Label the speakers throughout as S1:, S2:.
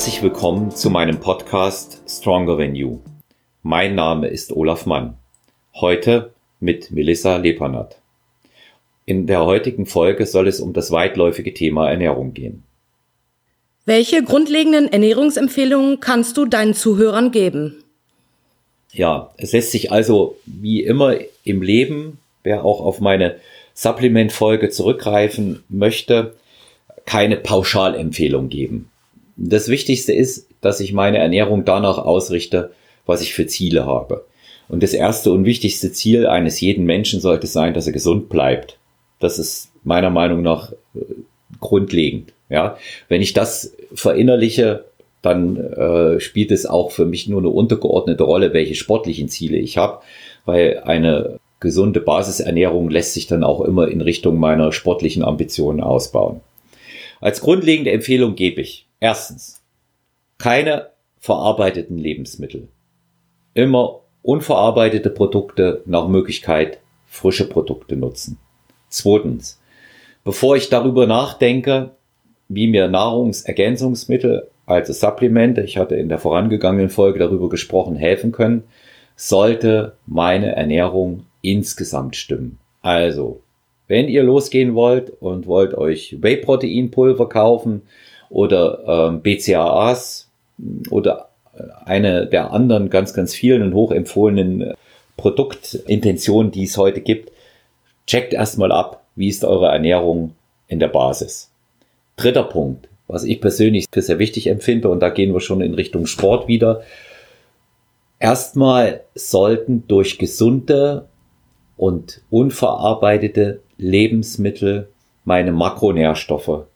S1: Herzlich willkommen zu meinem Podcast Stronger Than You. Mein Name ist Olaf Mann. Heute mit Melissa Lepanath. In der heutigen Folge soll es um das weitläufige Thema Ernährung gehen.
S2: Welche grundlegenden Ernährungsempfehlungen kannst du deinen Zuhörern geben?
S1: Ja, es lässt sich also wie immer im Leben, wer auch auf meine Supplement-Folge zurückgreifen möchte, keine Pauschalempfehlung geben. Das Wichtigste ist, dass ich meine Ernährung danach ausrichte, was ich für Ziele habe. Und das erste und wichtigste Ziel eines jeden Menschen sollte sein, dass er gesund bleibt. Das ist meiner Meinung nach äh, grundlegend. Ja, wenn ich das verinnerliche, dann äh, spielt es auch für mich nur eine untergeordnete Rolle, welche sportlichen Ziele ich habe, weil eine gesunde Basisernährung lässt sich dann auch immer in Richtung meiner sportlichen Ambitionen ausbauen. Als grundlegende Empfehlung gebe ich erstens keine verarbeiteten Lebensmittel. Immer unverarbeitete Produkte, nach Möglichkeit frische Produkte nutzen. Zweitens, bevor ich darüber nachdenke, wie mir Nahrungsergänzungsmittel, also Supplemente, ich hatte in der vorangegangenen Folge darüber gesprochen, helfen können, sollte meine Ernährung insgesamt stimmen. Also wenn ihr losgehen wollt und wollt euch Whey-Protein-Pulver kaufen oder ähm, BCAAs oder eine der anderen ganz, ganz vielen und hochempfohlenen Produktintentionen, die es heute gibt, checkt erstmal ab, wie ist eure Ernährung in der Basis. Dritter Punkt, was ich persönlich für sehr wichtig empfinde, und da gehen wir schon in Richtung Sport wieder. Erstmal sollten durch gesunde und unverarbeitete Lebensmittel meine Makronährstoffe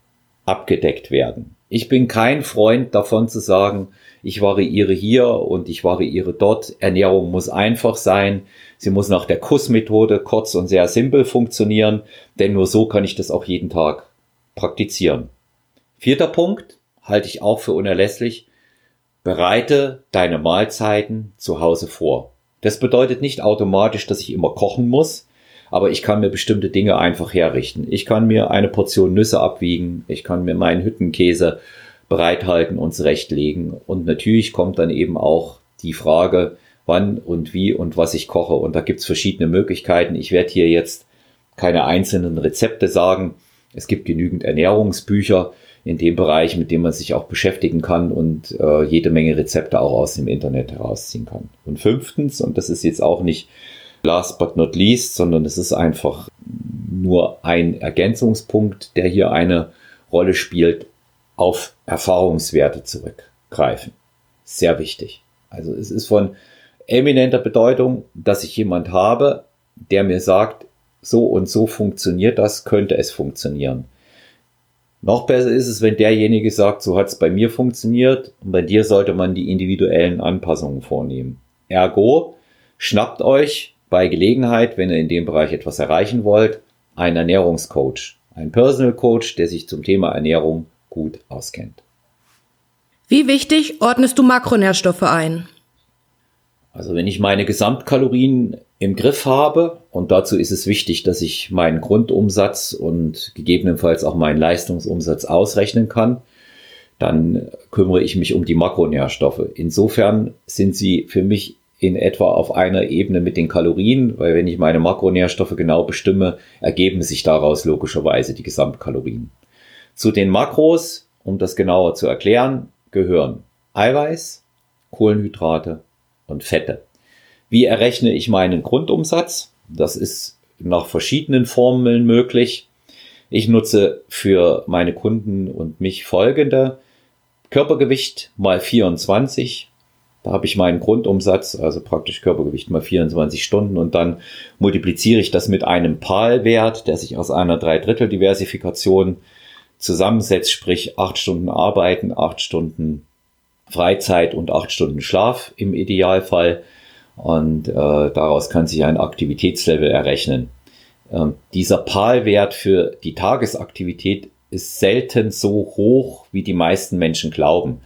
S1: abgedeckt werden. Ich bin kein Freund davon zu sagen, ich variiere hier und ich variiere dort. Ernährung muss einfach sein. Sie muss nach der Kussmethode kurz und sehr simpel funktionieren, denn nur so kann ich das auch jeden Tag praktizieren. Vierter Punkt halte ich auch für unerlässlich. Bereite deine Mahlzeiten zu Hause vor. Das bedeutet nicht automatisch, dass ich immer kochen muss, aber ich kann mir bestimmte Dinge einfach herrichten. Ich kann mir eine Portion Nüsse abwiegen, ich kann mir meinen Hüttenkäse bereithalten und zurechtlegen. Und natürlich kommt dann eben auch die Frage, wann und wie und was ich koche. Und da gibt's verschiedene Möglichkeiten. Ich werde hier jetzt keine einzelnen Rezepte sagen. Es gibt genügend Ernährungsbücher in dem Bereich, mit dem man sich auch beschäftigen kann und äh, jede Menge Rezepte auch aus dem Internet herausziehen kann. Und fünftens, und das ist jetzt auch nicht last but not least, sondern es ist einfach nur ein Ergänzungspunkt, der hier eine Rolle spielt, auf Erfahrungswerte zurückgreifen. Sehr wichtig. Also es ist von eminenter Bedeutung, dass ich jemand habe, der mir sagt, so und so funktioniert das, könnte es funktionieren. Noch besser ist es, wenn derjenige sagt, so hat es bei mir funktioniert und bei dir sollte man die individuellen Anpassungen vornehmen. Ergo, schnappt euch bei Gelegenheit, wenn ihr in dem Bereich etwas erreichen wollt, einen Ernährungscoach, einen Personal Coach, der sich zum Thema Ernährung gut auskennt.
S2: Wie wichtig ordnest du Makronährstoffe ein?
S1: Also wenn ich meine Gesamtkalorien im Griff habe, und dazu ist es wichtig, dass ich meinen Grundumsatz und gegebenenfalls auch meinen Leistungsumsatz ausrechnen kann, dann kümmere ich mich um die Makronährstoffe. Insofern sind sie für mich in etwa auf einer Ebene mit den Kalorien, weil wenn ich meine Makronährstoffe genau bestimme, ergeben sich daraus logischerweise die Gesamtkalorien. Zu den Makros, um das genauer zu erklären, gehören Eiweiß, Kohlenhydrate, und Fette. Wie errechne ich meinen Grundumsatz? Das ist nach verschiedenen Formeln möglich. Ich nutze für meine Kunden und mich folgende Körpergewicht mal 24. Da habe ich meinen Grundumsatz, also praktisch Körpergewicht mal 24 Stunden und dann multipliziere ich das mit einem PAL-Wert, der sich aus einer Dreidrittel-Diversifikation zusammensetzt, sprich acht Stunden Arbeiten, acht Stunden Freizeit und acht Stunden Schlaf im Idealfall. Und äh, daraus kann sich ein Aktivitätslevel errechnen. Ähm, dieser PAL-Wert für die Tagesaktivität ist selten so hoch, wie die meisten Menschen glauben.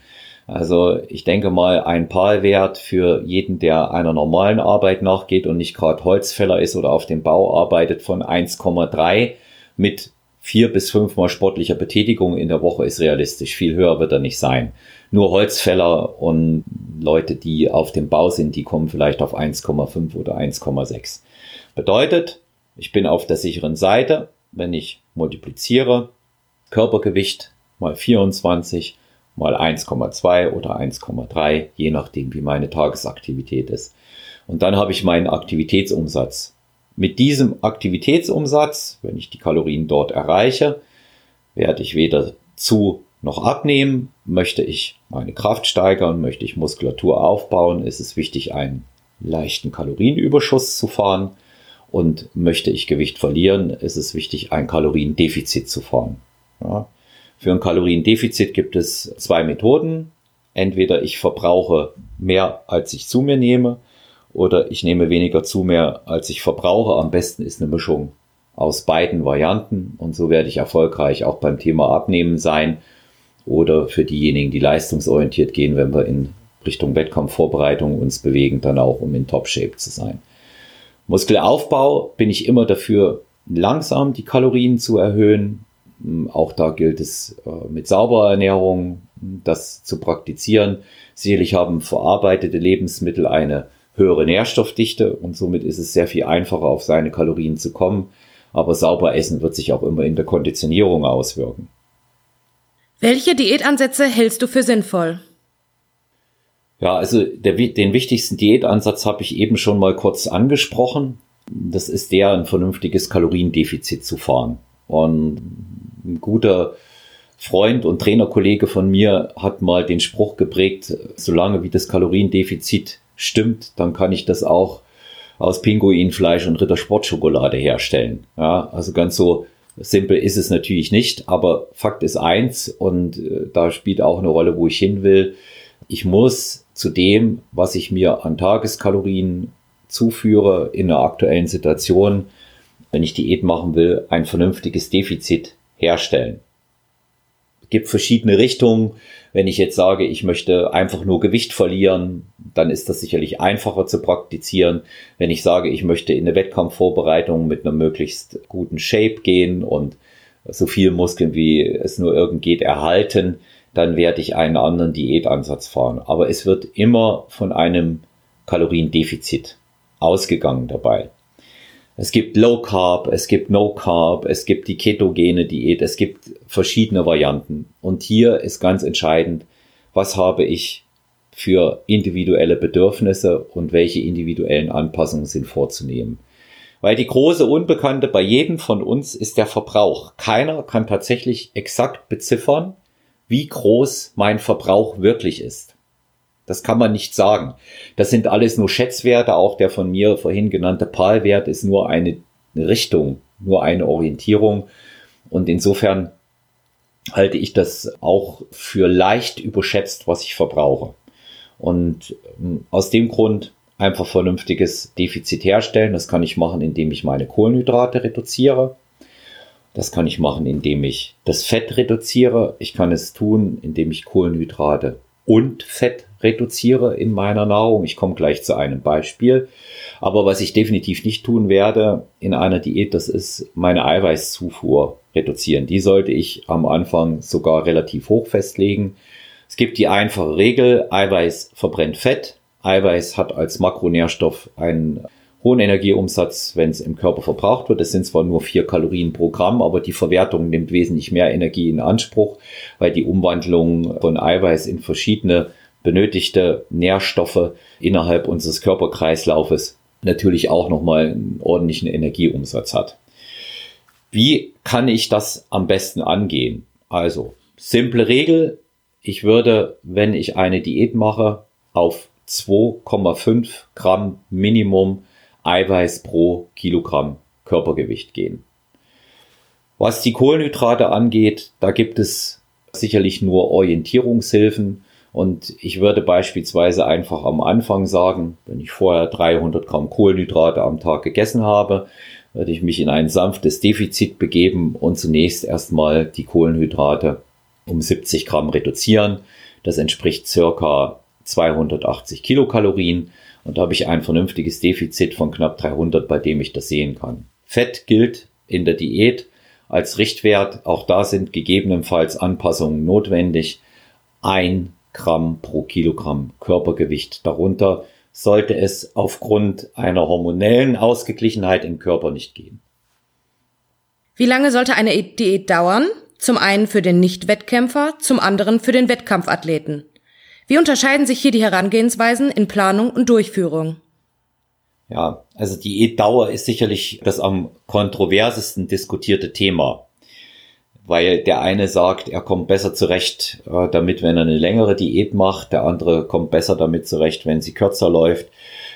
S1: Also ich denke mal, ein PAL-Wert für jeden, der einer normalen Arbeit nachgeht und nicht gerade Holzfäller ist oder auf dem Bau arbeitet, von 1,3 mit vier bis fünfmal sportlicher Betätigung in der Woche ist realistisch. Viel höher wird er nicht sein. Nur Holzfäller und Leute, die auf dem Bau sind, die kommen vielleicht auf 1,5 oder 1,6. Bedeutet, ich bin auf der sicheren Seite, wenn ich multipliziere, Körpergewicht mal 24 mal 1,2 oder 1,3, je nachdem, wie meine Tagesaktivität ist. Und dann habe ich meinen Aktivitätsumsatz. Mit diesem Aktivitätsumsatz, wenn ich die Kalorien dort erreiche, werde ich weder zu noch abnehmen. Möchte ich meine Kraft steigern, möchte ich Muskulatur aufbauen, ist es wichtig, einen leichten Kalorienüberschuss zu fahren. Und möchte ich Gewicht verlieren, ist es wichtig, ein Kaloriendefizit zu fahren. Ja. Für ein Kaloriendefizit gibt es zwei Methoden. Entweder ich verbrauche mehr, als ich zu mir nehme, oder ich nehme weniger zu mir, als ich verbrauche. Am besten ist eine Mischung aus beiden Varianten und so werde ich erfolgreich auch beim Thema Abnehmen sein oder für diejenigen, die leistungsorientiert gehen, wenn wir in Richtung Wettkampfvorbereitung uns bewegen, dann auch um in Top-Shape zu sein. Muskelaufbau bin ich immer dafür, langsam die Kalorien zu erhöhen. Auch da gilt es äh, mit sauberer Ernährung das zu praktizieren. Sicherlich haben verarbeitete Lebensmittel eine höhere Nährstoffdichte und somit ist es sehr viel einfacher, auf seine Kalorien zu kommen. Aber sauber essen wird sich auch immer in der Konditionierung auswirken.
S2: Welche Diätansätze hältst du für sinnvoll?
S1: Ja, also der, den wichtigsten Diätansatz habe ich eben schon mal kurz angesprochen. Das ist der, ein vernünftiges Kaloriendefizit zu fahren. Und ein guter Freund und Trainerkollege von mir hat mal den Spruch geprägt, solange wie das Kaloriendefizit stimmt, dann kann ich das auch aus Pinguinfleisch und Rittersportschokolade herstellen. Ja, also ganz so simpel ist es natürlich nicht, aber Fakt ist eins und äh, da spielt auch eine Rolle, wo ich hin will. Ich muss zu dem, was ich mir an Tageskalorien zuführe in der aktuellen Situation, wenn ich Diät machen will, ein vernünftiges Defizit herstellen. Es gibt verschiedene Richtungen. Wenn ich jetzt sage, ich möchte einfach nur Gewicht verlieren, dann ist das sicherlich einfacher zu praktizieren. Wenn ich sage, ich möchte in eine Wettkampfvorbereitung mit einer möglichst guten Shape gehen und so viel Muskeln wie es nur irgend geht erhalten, dann werde ich einen anderen Diätansatz fahren. Aber es wird immer von einem Kaloriendefizit ausgegangen dabei. Es gibt Low Carb, es gibt No Carb, es gibt die ketogene Diät, es gibt verschiedene Varianten. Und hier ist ganz entscheidend, was habe ich für individuelle Bedürfnisse und welche individuellen Anpassungen sind vorzunehmen. Weil die große Unbekannte bei jedem von uns ist der Verbrauch. Keiner kann tatsächlich exakt beziffern, wie groß mein Verbrauch wirklich ist. Das kann man nicht sagen. Das sind alles nur Schätzwerte. Auch der von mir vorhin genannte PAL-Wert ist nur eine Richtung, nur eine Orientierung. Und insofern halte ich das auch für leicht überschätzt, was ich verbrauche. Und ähm, aus dem Grund einfach vernünftiges Defizit herstellen. Das kann ich machen, indem ich meine Kohlenhydrate reduziere. Das kann ich machen, indem ich das Fett reduziere. Ich kann es tun, indem ich Kohlenhydrate und Fett reduziere in meiner Nahrung. Ich komme gleich zu einem Beispiel. Aber was ich definitiv nicht tun werde in einer Diät, das ist meine Eiweißzufuhr reduzieren. Die sollte ich am Anfang sogar relativ hoch festlegen. Es gibt die einfache Regel, Eiweiß verbrennt Fett. Eiweiß hat als Makronährstoff einen hohen Energieumsatz, wenn es im Körper verbraucht wird. Es sind zwar nur vier Kalorien pro Gramm, aber die Verwertung nimmt wesentlich mehr Energie in Anspruch, weil die Umwandlung von Eiweiß in verschiedene benötigte Nährstoffe innerhalb unseres Körperkreislaufes natürlich auch nochmal einen ordentlichen Energieumsatz hat. Wie kann ich das am besten angehen? Also, simple Regel. Ich würde, wenn ich eine Diät mache, auf 2,5 Gramm Minimum Eiweiß pro Kilogramm Körpergewicht gehen. Was die Kohlenhydrate angeht, da gibt es sicherlich nur Orientierungshilfen. Und ich würde beispielsweise einfach am Anfang sagen, wenn ich vorher 300 Gramm Kohlenhydrate am Tag gegessen habe, würde ich mich in ein sanftes Defizit begeben und zunächst erstmal die Kohlenhydrate um 70 Gramm reduzieren. Das entspricht circa 280 Kilokalorien und da habe ich ein vernünftiges Defizit von knapp 300, bei dem ich das sehen kann. Fett gilt in der Diät als Richtwert. Auch da sind gegebenenfalls Anpassungen notwendig. Ein Gramm pro Kilogramm Körpergewicht. Darunter sollte es aufgrund einer hormonellen Ausgeglichenheit im Körper nicht gehen.
S2: Wie lange sollte eine Diät dauern? Zum einen für den Nicht-Wettkämpfer, zum anderen für den Wettkampfathleten. Wie unterscheiden sich hier die Herangehensweisen in Planung und Durchführung?
S1: Ja, also Diätdauer ist sicherlich das am kontroversesten diskutierte Thema weil der eine sagt, er kommt besser zurecht äh, damit, wenn er eine längere Diät macht, der andere kommt besser damit zurecht, wenn sie kürzer läuft.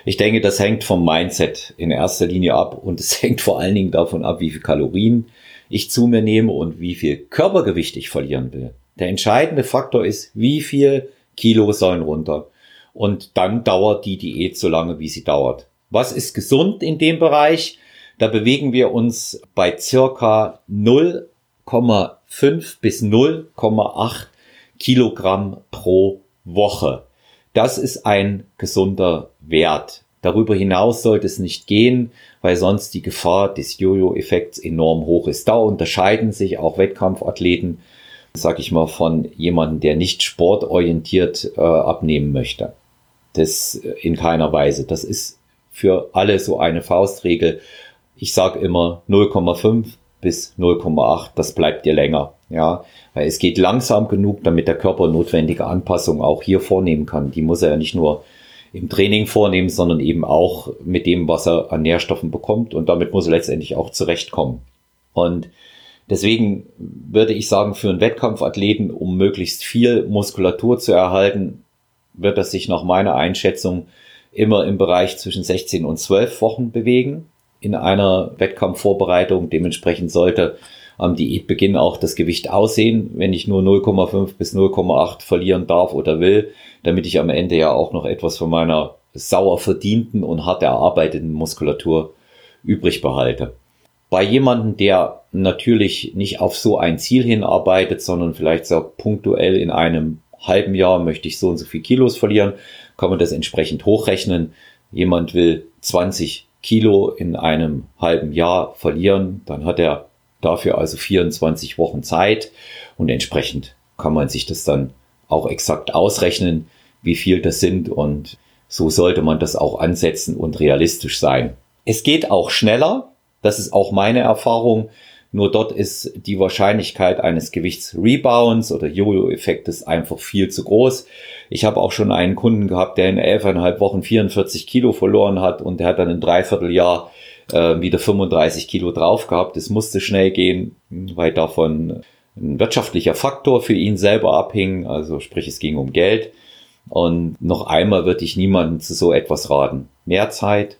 S1: Ich denke, das hängt vom Mindset in erster Linie ab und es hängt vor allen Dingen davon ab, wie viel Kalorien ich zu mir nehme und wie viel Körpergewicht ich verlieren will. Der entscheidende Faktor ist, wie viel Kilo sollen runter. Und dann dauert die Diät so lange, wie sie dauert. Was ist gesund in dem Bereich? Da bewegen wir uns bei circa 0 0,5 bis 0,8 Kilogramm pro Woche. Das ist ein gesunder Wert. Darüber hinaus sollte es nicht gehen, weil sonst die Gefahr des Jojo-Effekts enorm hoch ist. Da unterscheiden sich auch Wettkampfathleten, sag ich mal, von jemandem, der nicht sportorientiert äh, abnehmen möchte. Das in keiner Weise. Das ist für alle so eine Faustregel. Ich sage immer 0,5 bis 0,8, das bleibt dir länger. Ja, weil es geht langsam genug, damit der Körper notwendige Anpassungen auch hier vornehmen kann. Die muss er ja nicht nur im Training vornehmen, sondern eben auch mit dem, was er an Nährstoffen bekommt. Und damit muss er letztendlich auch zurechtkommen. Und deswegen würde ich sagen, für einen Wettkampfathleten, um möglichst viel Muskulatur zu erhalten, wird er sich nach meiner Einschätzung immer im Bereich zwischen 16 und 12 Wochen bewegen in einer Wettkampfvorbereitung. Dementsprechend sollte am Diätbeginn auch das Gewicht aussehen, wenn ich nur 0,5 bis 0,8 verlieren darf oder will, damit ich am Ende ja auch noch etwas von meiner sauer verdienten und hart erarbeiteten Muskulatur übrig behalte. Bei jemandem, der natürlich nicht auf so ein Ziel hinarbeitet, sondern vielleicht sagt, punktuell in einem halben Jahr möchte ich so und so viel Kilos verlieren, kann man das entsprechend hochrechnen. Jemand will 20 Kilo in einem halben Jahr verlieren, dann hat er dafür also 24 Wochen Zeit und entsprechend kann man sich das dann auch exakt ausrechnen, wie viel das sind. Und so sollte man das auch ansetzen und realistisch sein. Es geht auch schneller, das ist auch meine Erfahrung, nur dort ist die Wahrscheinlichkeit eines Gewichtsrebounds oder Jojo-Effektes einfach viel zu groß. Ich habe auch schon einen Kunden gehabt, der in elfeinhalb Wochen 44 Kilo verloren hat und der hat dann in Dreivierteljahr äh, wieder 35 Kilo drauf gehabt. Es musste schnell gehen, weil davon ein wirtschaftlicher Faktor für ihn selber abhing. Also sprich, es ging um Geld. Und noch einmal würde ich niemandem zu so etwas raten. Mehr Zeit,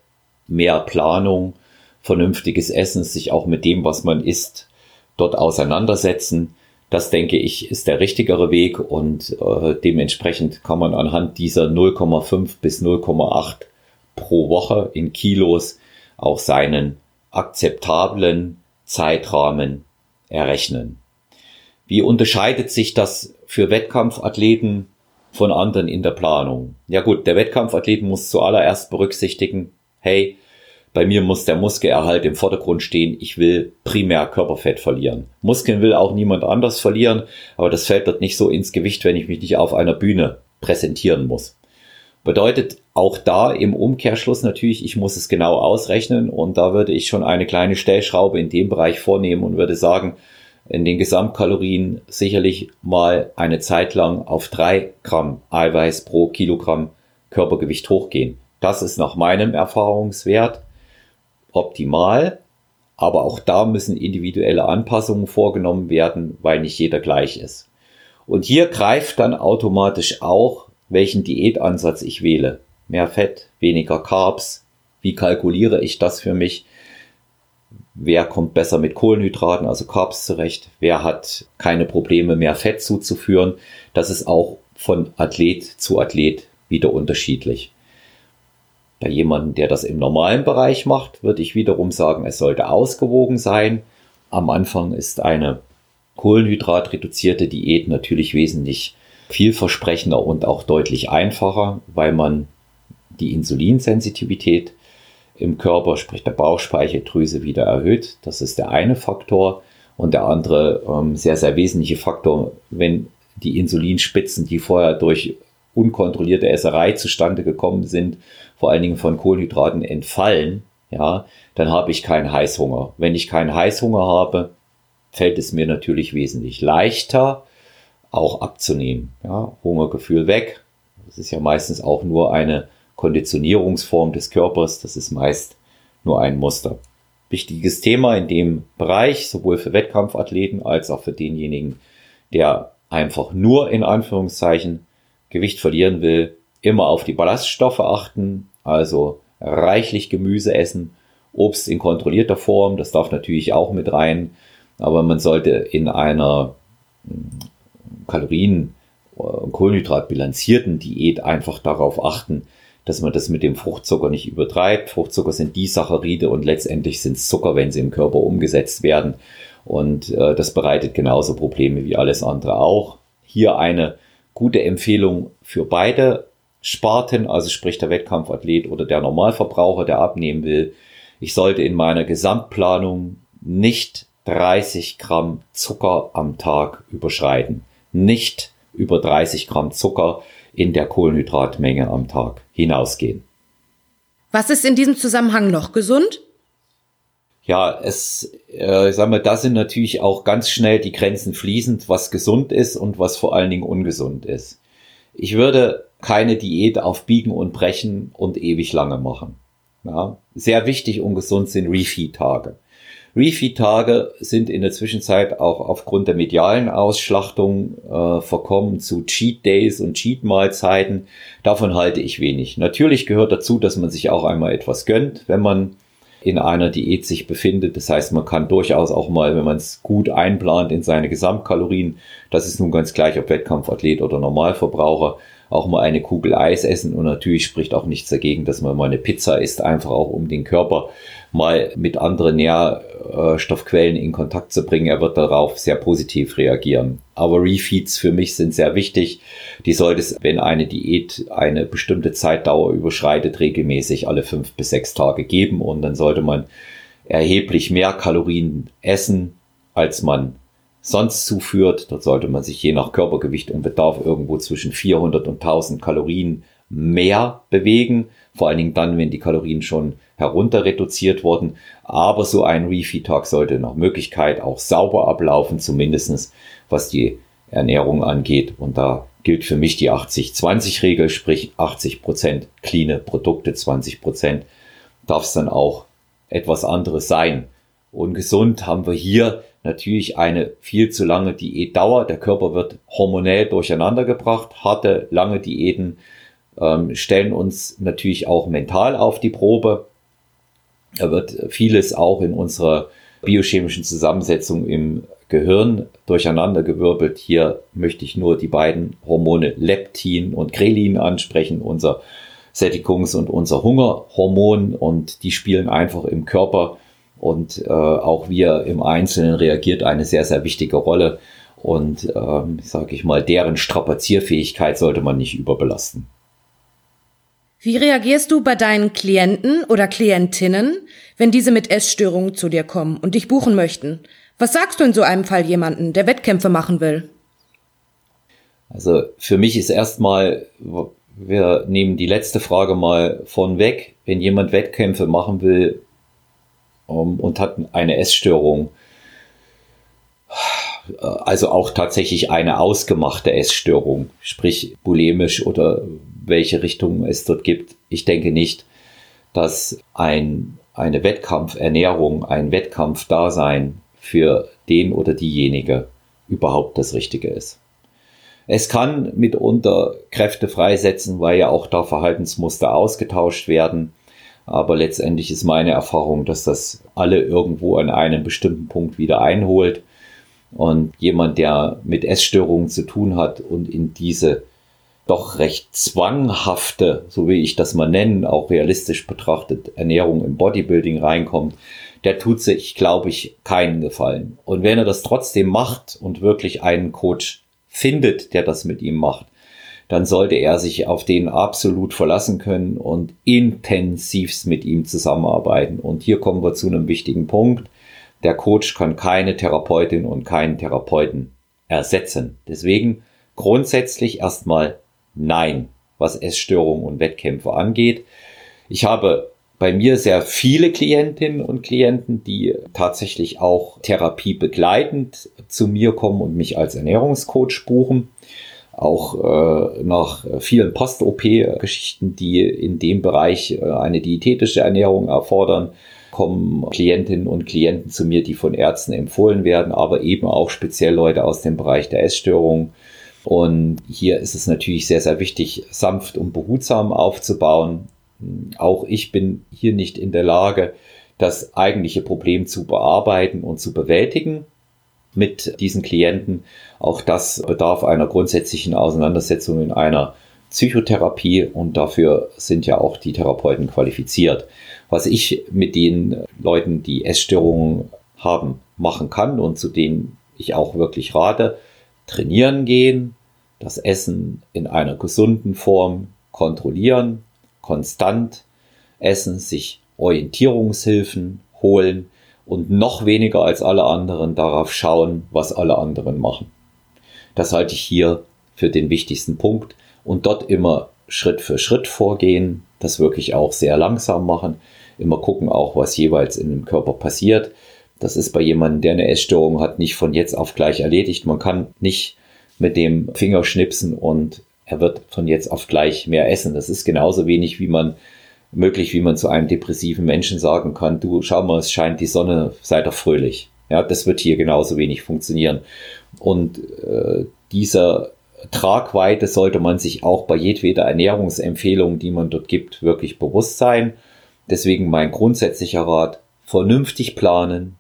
S1: mehr Planung, vernünftiges Essen, sich auch mit dem, was man isst, dort auseinandersetzen. Das denke ich ist der richtigere Weg und äh, dementsprechend kann man anhand dieser 0,5 bis 0,8 pro Woche in Kilos auch seinen akzeptablen Zeitrahmen errechnen. Wie unterscheidet sich das für Wettkampfathleten von anderen in der Planung? Ja gut, der Wettkampfathlet muss zuallererst berücksichtigen, hey, bei mir muss der Muskelerhalt im Vordergrund stehen. Ich will primär Körperfett verlieren. Muskeln will auch niemand anders verlieren, aber das fällt dort nicht so ins Gewicht, wenn ich mich nicht auf einer Bühne präsentieren muss. Bedeutet auch da im Umkehrschluss natürlich, ich muss es genau ausrechnen und da würde ich schon eine kleine Stellschraube in dem Bereich vornehmen und würde sagen, in den Gesamtkalorien sicherlich mal eine Zeit lang auf drei Gramm Eiweiß pro Kilogramm Körpergewicht hochgehen. Das ist nach meinem Erfahrungswert optimal, aber auch da müssen individuelle Anpassungen vorgenommen werden, weil nicht jeder gleich ist. Und hier greift dann automatisch auch, welchen Diätansatz ich wähle. Mehr Fett, weniger Carbs. Wie kalkuliere ich das für mich? Wer kommt besser mit Kohlenhydraten, also Carbs zurecht? Wer hat keine Probleme, mehr Fett zuzuführen? Das ist auch von Athlet zu Athlet wieder unterschiedlich. Bei jemandem, der das im normalen Bereich macht, würde ich wiederum sagen, es sollte ausgewogen sein. Am Anfang ist eine kohlenhydratreduzierte Diät natürlich wesentlich vielversprechender und auch deutlich einfacher, weil man die Insulinsensitivität im Körper, sprich der Bauchspeicheldrüse, wieder erhöht. Das ist der eine Faktor. Und der andere ähm, sehr, sehr wesentliche Faktor, wenn die Insulinspitzen, die vorher durch unkontrollierte Esserei zustande gekommen sind, vor allen Dingen von Kohlenhydraten entfallen, ja, dann habe ich keinen Heißhunger. Wenn ich keinen Heißhunger habe, fällt es mir natürlich wesentlich leichter, auch abzunehmen. Ja, Hungergefühl weg. Das ist ja meistens auch nur eine Konditionierungsform des Körpers. Das ist meist nur ein Muster. Wichtiges Thema in dem Bereich, sowohl für Wettkampfathleten als auch für denjenigen, der einfach nur in Anführungszeichen Gewicht verlieren will, immer auf die Ballaststoffe achten, also reichlich Gemüse essen, Obst in kontrollierter Form, das darf natürlich auch mit rein, aber man sollte in einer hm, Kalorien- und Kohlenhydrat bilanzierten Diät einfach darauf achten, dass man das mit dem Fruchtzucker nicht übertreibt. Fruchtzucker sind die Saccharide und letztendlich sind es Zucker, wenn sie im Körper umgesetzt werden. Und äh, das bereitet genauso Probleme wie alles andere auch. Hier eine gute Empfehlung für beide Sparten, also sprich der Wettkampfathlet oder der Normalverbraucher, der abnehmen will. Ich sollte in meiner Gesamtplanung nicht 30 Gramm Zucker am Tag überschreiten. Nicht über 30 Gramm Zucker in der Kohlenhydratmenge am Tag hinausgehen.
S2: Was ist in diesem Zusammenhang noch gesund?
S1: Ja, es, äh, ich sag mal, da sind natürlich auch ganz schnell die Grenzen fließend, was gesund ist und was vor allen Dingen ungesund ist. Ich würde keine Diät auf Biegen und Brechen und ewig lange machen. Ja, sehr wichtig und gesund sind Refeed-Tage. Refeed-Tage sind in der Zwischenzeit auch aufgrund der medialen Ausschlachtung äh, verkommen zu Cheat Days und Cheat Mahlzeiten. Davon halte ich wenig. Natürlich gehört dazu, dass man sich auch einmal etwas gönnt, wenn man in einer Diät sich befindet. Das heißt, man kann durchaus auch mal, wenn man es gut einplant in seine Gesamtkalorien, das ist nun ganz gleich, ob Wettkampfathlet oder Normalverbraucher, auch mal eine Kugel Eis essen und natürlich spricht auch nichts dagegen, dass man mal eine Pizza isst, einfach auch um den Körper mal mit anderen Nährstoffquellen in Kontakt zu bringen. Er wird darauf sehr positiv reagieren. Aber Refeeds für mich sind sehr wichtig. Die sollte es, wenn eine Diät eine bestimmte Zeitdauer überschreitet, regelmäßig alle fünf bis sechs Tage geben und dann sollte man erheblich mehr Kalorien essen, als man sonst zuführt. Dort sollte man sich je nach Körpergewicht und Bedarf irgendwo zwischen 400 und 1000 Kalorien mehr bewegen. Vor allen Dingen dann, wenn die Kalorien schon herunter reduziert wurden. Aber so ein Refeed-Tag sollte nach Möglichkeit auch sauber ablaufen, zumindestens was die Ernährung angeht. Und da gilt für mich die 80-20-Regel, sprich 80 Prozent cleane Produkte, 20 Prozent darf es dann auch etwas anderes sein. Ungesund haben wir hier natürlich eine viel zu lange Diätdauer. Der Körper wird hormonell durcheinandergebracht. Harte, lange Diäten ähm, stellen uns natürlich auch mental auf die Probe. Da wird vieles auch in unserer biochemischen Zusammensetzung im Gehirn durcheinandergewirbelt. Hier möchte ich nur die beiden Hormone Leptin und Grelin ansprechen, unser Sättigungs- und unser Hungerhormon und die spielen einfach im Körper und äh, auch wir im Einzelnen reagiert eine sehr, sehr wichtige Rolle. Und ähm, sage ich mal, deren Strapazierfähigkeit sollte man nicht überbelasten.
S2: Wie reagierst du bei deinen Klienten oder Klientinnen, wenn diese mit Essstörungen zu dir kommen und dich buchen möchten? Was sagst du in so einem Fall jemanden, der Wettkämpfe machen will?
S1: Also für mich ist erstmal, wir nehmen die letzte Frage mal von weg. Wenn jemand Wettkämpfe machen will, ähm, und hat eine Essstörung. Also auch tatsächlich eine ausgemachte Essstörung, sprich bulimisch oder welche Richtung es dort gibt. Ich denke nicht, dass ein, eine Wettkampfernährung, ein Wettkampfdasein für den oder diejenige überhaupt das Richtige ist. Es kann mitunter Kräfte freisetzen, weil ja auch da Verhaltensmuster ausgetauscht werden. Aber letztendlich ist meine Erfahrung, dass das alle irgendwo an einem bestimmten Punkt wieder einholt. Und jemand, der mit Essstörungen zu tun hat und in diese doch recht zwanghafte, so wie ich das mal nennen, auch realistisch betrachtet, Ernährung im Bodybuilding reinkommt, der tut sich, glaube ich, keinen Gefallen. Und wenn er das trotzdem macht und wirklich einen Coach findet, der das mit ihm macht, dann sollte er sich auf den absolut verlassen können und intensivst mit ihm zusammenarbeiten. Und hier kommen wir zu einem wichtigen Punkt. Der Coach kann keine Therapeutin und keinen Therapeuten ersetzen. Deswegen grundsätzlich erstmal nein, was Essstörungen und Wettkämpfe angeht. Ich habe bei mir sehr viele Klientinnen und Klienten, die tatsächlich auch Therapie begleitend zu mir kommen und mich als Ernährungscoach buchen. Auch äh, nach vielen Post-OP-Geschichten, die in dem Bereich äh, eine diätetische Ernährung erfordern, kommen Klientinnen und Klienten zu mir, die von Ärzten empfohlen werden, aber eben auch speziell Leute aus dem Bereich der Essstörung. Und hier ist es natürlich sehr, sehr wichtig, sanft und behutsam aufzubauen, auch ich bin hier nicht in der Lage, das eigentliche Problem zu bearbeiten und zu bewältigen mit diesen Klienten. Auch das bedarf einer grundsätzlichen Auseinandersetzung in einer Psychotherapie und dafür sind ja auch die Therapeuten qualifiziert. Was ich mit den Leuten, die Essstörungen haben, machen kann und zu denen ich auch wirklich rate, trainieren gehen, das Essen in einer gesunden Form kontrollieren, konstant essen, sich Orientierungshilfen holen und noch weniger als alle anderen darauf schauen, was alle anderen machen. Das halte ich hier für den wichtigsten Punkt und dort immer Schritt für Schritt vorgehen, das wirklich auch sehr langsam machen, immer gucken auch, was jeweils in dem Körper passiert. Das ist bei jemandem, der eine Essstörung hat, nicht von jetzt auf gleich erledigt. Man kann nicht mit dem Finger schnipsen und er wird von jetzt auf gleich mehr essen. Das ist genauso wenig, wie man möglich, wie man zu einem depressiven Menschen sagen kann, du schau mal, es scheint die Sonne, sei doch fröhlich. Ja, das wird hier genauso wenig funktionieren. Und äh, dieser Tragweite sollte man sich auch bei jedweder Ernährungsempfehlung, die man dort gibt, wirklich bewusst sein. Deswegen mein grundsätzlicher Rat, vernünftig planen,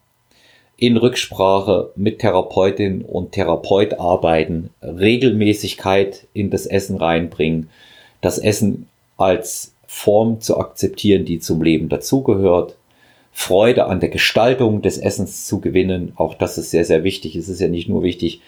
S1: in Rücksprache mit Therapeutin und Therapeut arbeiten, Regelmäßigkeit in das Essen reinbringen, das Essen als Form zu akzeptieren, die zum Leben dazugehört, Freude an der Gestaltung des Essens zu gewinnen, auch das ist sehr, sehr wichtig. Es ist ja nicht nur wichtig,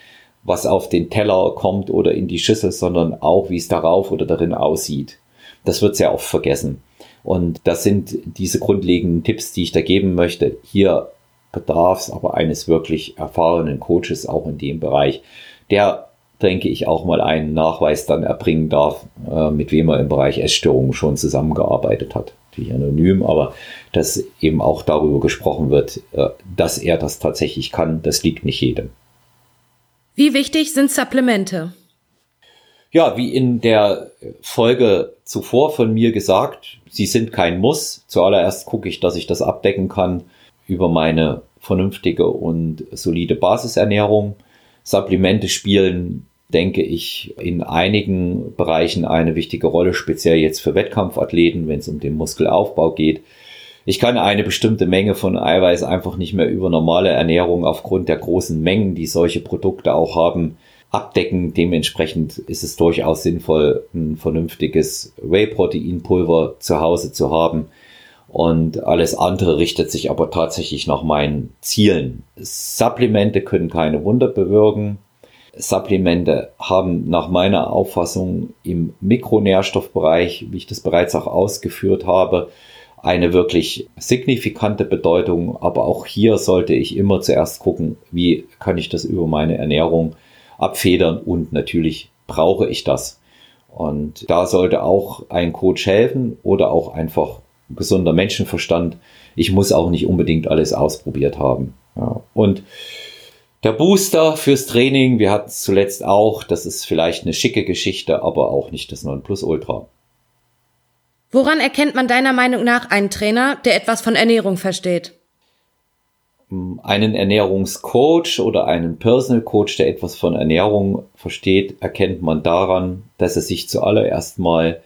S1: was auf den Teller kommt oder in die Schüssel, sondern auch, wie es darauf oder darin aussieht. Das wird sehr oft vergessen. Und das sind diese grundlegenden Tipps, die ich da geben möchte. Hier bedarf es aber eines wirklich erfahrenen Coaches auch in dem Bereich, der, denke ich, auch mal einen Nachweis dann erbringen darf, äh, mit wem er im Bereich Essstörungen schon zusammengearbeitet hat. Natürlich anonym, aber dass eben auch darüber gesprochen wird, äh, dass er das tatsächlich kann, das liegt nicht jedem.
S2: Wie wichtig sind Supplemente?
S1: Ja, wie in der Folge zuvor von mir gesagt, sie sind kein Muss. Zuallererst gucke ich, dass ich das abdecken kann über meine vernünftige und solide Basisernährung. Supplemente spielen, denke ich, in einigen Bereichen eine wichtige Rolle, speziell jetzt für Wettkampfathleten, wenn es um den Muskelaufbau geht. Ich kann eine bestimmte Menge von Eiweiß einfach nicht mehr über normale Ernährung aufgrund der großen Mengen, die solche Produkte auch haben, abdecken. Dementsprechend ist es durchaus sinnvoll, ein vernünftiges Whey-Protein-Pulver zu Hause zu haben und alles andere richtet sich aber tatsächlich nach meinen Zielen. Supplemente können keine Wunder bewirken. Supplemente haben nach meiner Auffassung im Mikronährstoffbereich, wie ich das bereits auch ausgeführt habe, eine wirklich signifikante Bedeutung. Aber auch hier sollte ich immer zuerst gucken, wie kann ich das über meine Ernährung abfedern und natürlich brauche ich das. Und da sollte auch ein Coach helfen oder auch einfach gesunder Menschenverstand. Ich muss auch nicht unbedingt alles ausprobiert haben. Ja. Und der Booster fürs Training, wir hatten es zuletzt auch, das ist vielleicht eine schicke Geschichte, aber auch nicht das Nonplusultra.
S2: Woran erkennt man deiner Meinung nach einen Trainer, der etwas von Ernährung versteht?
S1: Einen Ernährungscoach oder einen Personal Coach, der etwas von Ernährung versteht, erkennt man daran, dass er sich zuallererst mal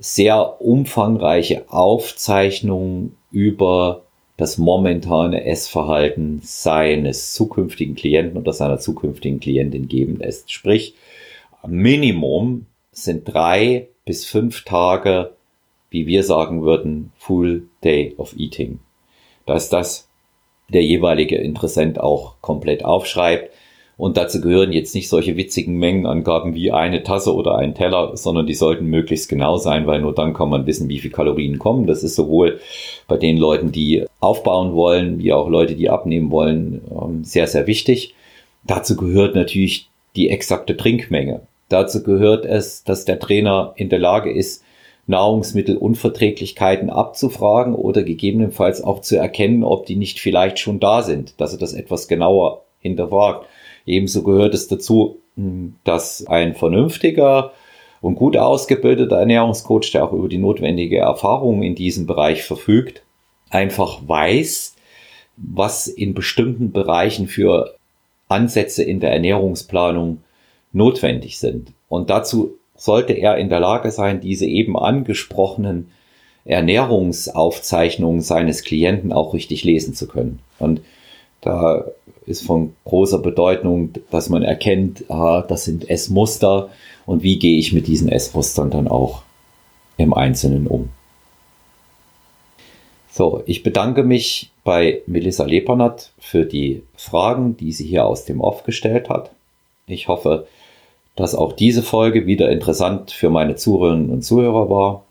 S1: sehr umfangreiche Aufzeichnungen über das momentane Essverhalten seines zukünftigen Klienten oder seiner zukünftigen Klientin geben lässt. Sprich, Minimum sind drei bis fünf Tage, wie wir sagen würden, Full Day of Eating. Dass das der jeweilige Interessent auch komplett aufschreibt und dazu gehören jetzt nicht solche witzigen Mengenangaben wie eine Tasse oder ein Teller, sondern die sollten möglichst genau sein, weil nur dann kann man wissen, wie viel Kalorien kommen. Das ist sowohl bei den Leuten, die aufbauen wollen, wie auch Leute, die abnehmen wollen, ähm, sehr, sehr wichtig. Dazu gehört natürlich die exakte Trinkmenge. Dazu gehört es, dass der Trainer in der Lage ist, Nahrungsmittelunverträglichkeiten abzufragen oder gegebenenfalls auch zu erkennen, ob die nicht vielleicht schon da sind, dass er das etwas genauer hinterfragt. Ebenso gehört es dazu, hm, dass ein vernünftiger und gut ausgebildeter Ernährungscoach, der auch über die notwendige Erfahrung in diesem Bereich verfügt, einfach weiß, was in bestimmten Bereichen für Ansätze in der Ernährungsplanung notwendig sind. Und dazu sollte er in der Lage sein, diese eben angesprochenen Ernährungsaufzeichnungen seines Klienten auch richtig lesen zu können. Und da ist von großer Bedeutung, dass man erkennt, ah, das sind Essmuster und wie gehe ich mit diesen Essmustern dann auch im Einzelnen um. So, ich bedanke mich bei Melissa Lepernat für die Fragen, die sie hier aus dem Off gestellt hat. Ich hoffe, dass auch diese Folge wieder interessant für meine Zuhörerinnen und Zuhörer war.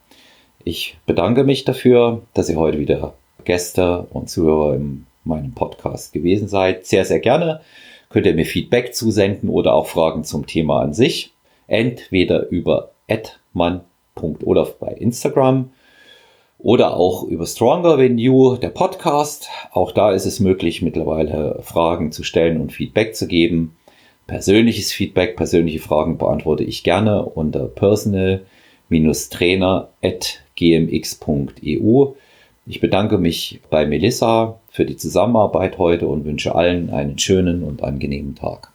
S1: Ich bedanke mich dafür, dass ihr heute wieder Gäste und Zuhörer in meinem Podcast gewesen seid. Sehr, sehr gerne könnt ihr mir Feedback zusenden oder auch Fragen zum Thema an sich. Entweder über atman.olaf bei Instagram oder auch über Stronger Than You, der Podcast. Auch da ist es möglich, mittlerweile Fragen zu stellen und Feedback zu geben. Persönliches Feedback, persönliche Fragen beantworte ich gerne unter personal-trainer.gmx.eu. Ich bedanke mich bei Melissa für die Zusammenarbeit heute und wünsche allen einen schönen und angenehmen Tag.